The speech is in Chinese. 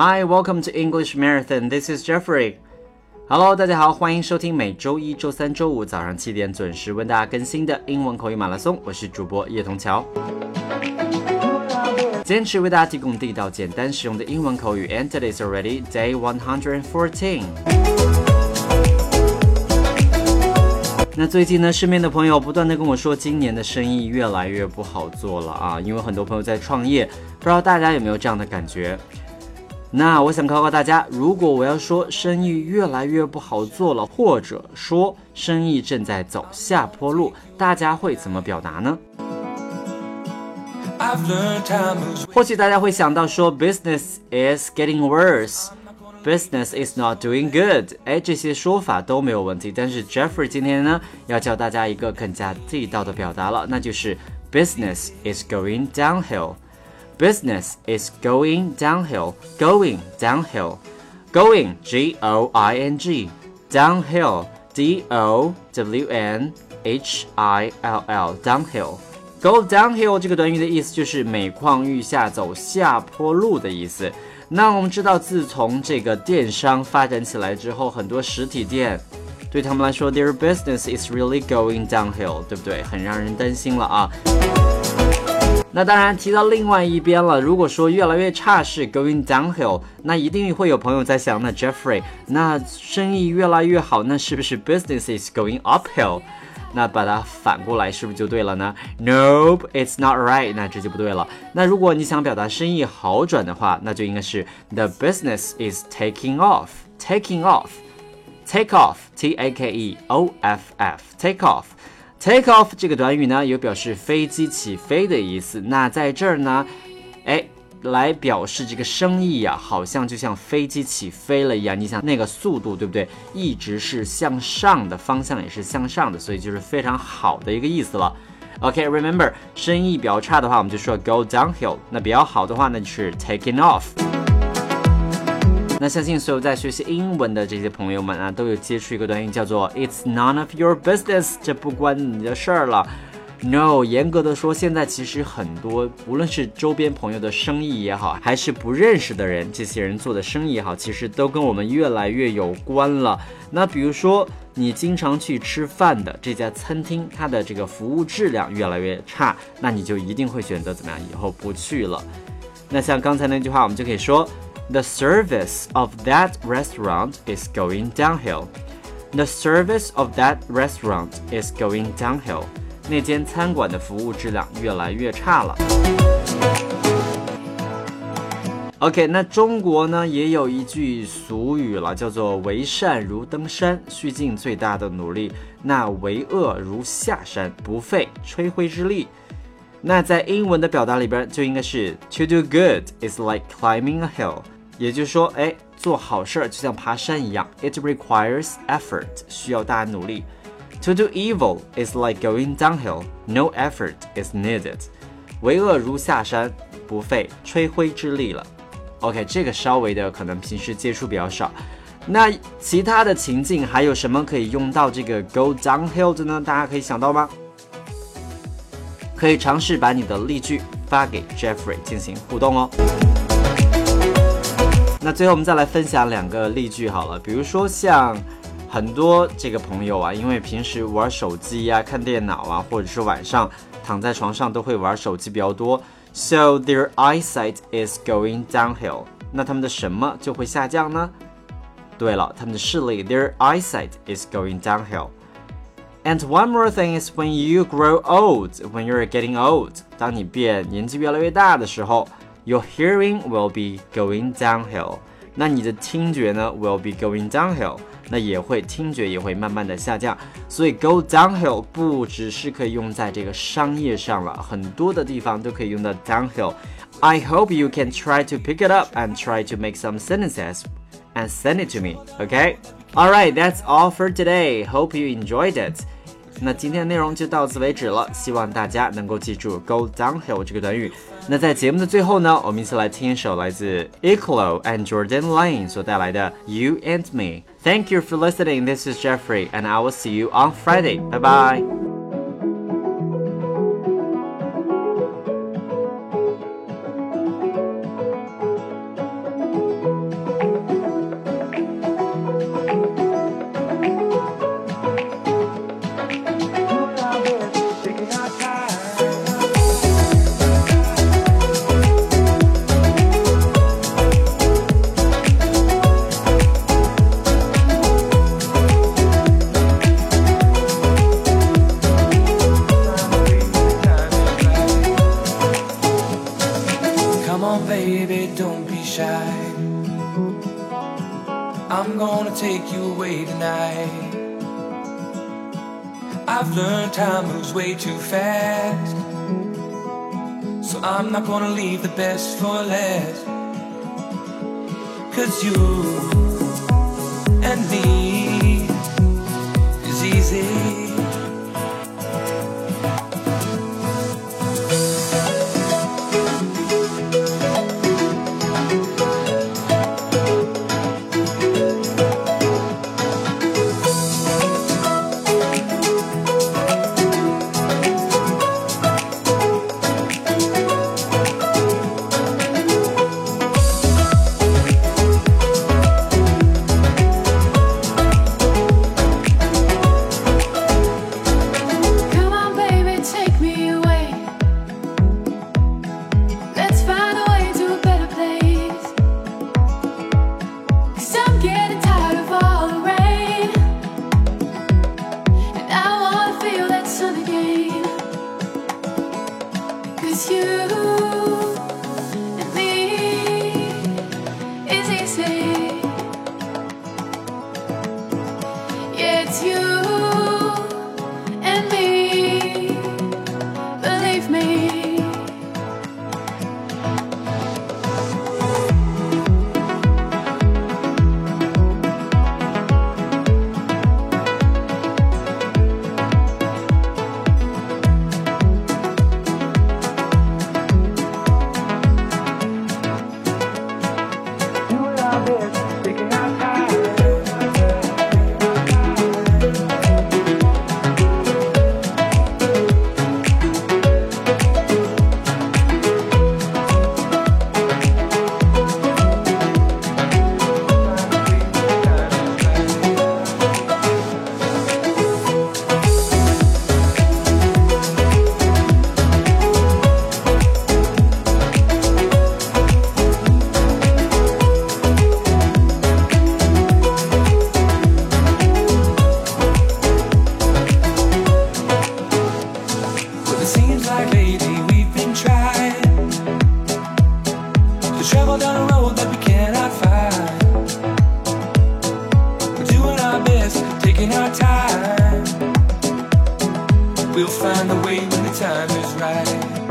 Hi, welcome to English Marathon. This is Jeffrey. Hello，大家好，欢迎收听每周一周三周五早上七点准时为大家更新的英文口语马拉松。我是主播叶童桥，坚持为大家提供地道、简单、实用的英文口语。And today's already day one hundred and fourteen. 那最近呢，身边的朋友不断的跟我说，今年的生意越来越不好做了啊，因为很多朋友在创业，不知道大家有没有这样的感觉？那我想考考大家，如果我要说生意越来越不好做了，或者说生意正在走下坡路，大家会怎么表达呢？或许大家会想到说，business is getting worse。Business is not doing good，哎，这些说法都没有问题。但是 Jeffrey 今天呢，要教大家一个更加地道的表达了，那就是 Business is going downhill。Business is going downhill. Going downhill. Going G O I N G. Downhill D O W N H I L L. Downhill. Go downhill 这个短语的意思就是每况愈下，走下坡路的意思。那我们知道，自从这个电商发展起来之后，很多实体店对他们来说，their business is really going downhill，对不对？很让人担心了啊。 那当然提到另外一边了，如果说越来越差是 going downhill，那一定会有朋友在想，那 Jeffrey，那生意越来越好，那是不是 business is going uphill？那把它反过来是不是就对了呢？Nope，it's not right。那这就不对了。那如果你想表达生意好转的话，那就应该是 The business is taking off。Taking off，take off，T A K E O F F，take off。Take off 这个短语呢，有表示飞机起飞的意思。那在这儿呢，哎。来表示这个生意呀，好像就像飞机起飞了一样。你想那个速度，对不对？一直是向上的，方向也是向上的，所以就是非常好的一个意思了。OK，remember，生意比较差的话，我们就说 go downhill。那比较好的话呢，就是 taking off。那相信所有在学习英文的这些朋友们啊，都有接触一个短语，叫做 It's none of your business，这不关你的事儿了。No，严格的说，现在其实很多，无论是周边朋友的生意也好，还是不认识的人，这些人做的生意也好，其实都跟我们越来越有关了。那比如说，你经常去吃饭的这家餐厅，它的这个服务质量越来越差，那你就一定会选择怎么样？以后不去了。那像刚才那句话，我们就可以说，The service of that restaurant is going downhill. The service of that restaurant is going downhill. 那间餐馆的服务质量越来越差了。OK，那中国呢也有一句俗语了，叫做“为善如登山，需尽最大的努力；那为恶如下山，不费吹灰之力。”那在英文的表达里边就应该是 “To do good is like climbing a hill”，也就是说，哎，做好事儿就像爬山一样，It requires effort，需要大家努力。To do evil is like going downhill. No effort is needed. 为恶如下山，不费吹灰之力了。OK，这个稍微的可能平时接触比较少。那其他的情境还有什么可以用到这个 go downhill 的呢？大家可以想到吗？可以尝试把你的例句发给 Jeffrey 进行互动哦。那最后我们再来分享两个例句好了，比如说像。很多这个朋友啊，因为平时玩手机呀、看电脑啊，或者是晚上躺在床上都会玩手机比较多，so their eyesight is going downhill。那他们的什么就会下降呢？对了，他们的视力，their eyesight is going downhill。And one more thing is when you grow old, when you're getting old，当你变年纪越来越大的时候 ，your hearing will be going downhill。那你的听觉呢，will be going downhill。那也会听觉也会慢慢的下降，所以 go downhill 不只是可以用在这个商业上了，很多的地方都可以用到 downhill。I hope you can try to pick it up and try to make some sentences and send it to me. Okay? Alright, that's all for today. Hope you enjoyed it. 那今天的内容就到此为止了，希望大家能够记住 go downhill 这个短语。那在节目的最后呢，我们一起来听一首来自 Eclo and Jordan Lane 所带来的 You and Me。Thank you for listening. This is Jeffrey, and I will see you on Friday. Bye bye. Baby, don't be shy. I'm gonna take you away tonight. I've learned time moves way too fast. So I'm not gonna leave the best for last. Cause you and me is easy. It's you We'll find a way when the time is right.